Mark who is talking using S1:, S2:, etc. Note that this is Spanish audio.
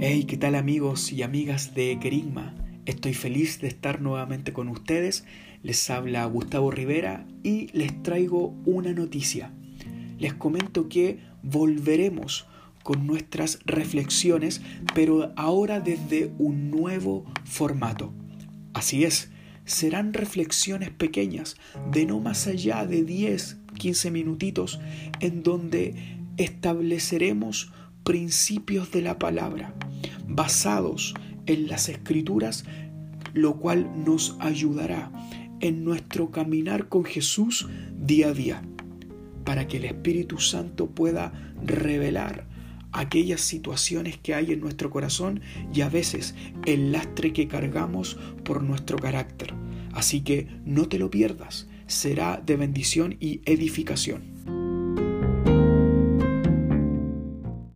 S1: Hey, ¿qué tal amigos y amigas de Querigma? Estoy feliz de estar nuevamente con ustedes. Les habla Gustavo Rivera y les traigo una noticia. Les comento que volveremos con nuestras reflexiones, pero ahora desde un nuevo formato. Así es, serán reflexiones pequeñas de no más allá de 10, 15 minutitos en donde estableceremos principios de la palabra basados en las escrituras, lo cual nos ayudará en nuestro caminar con Jesús día a día, para que el Espíritu Santo pueda revelar aquellas situaciones que hay en nuestro corazón y a veces el lastre que cargamos por nuestro carácter. Así que no te lo pierdas, será de bendición y edificación.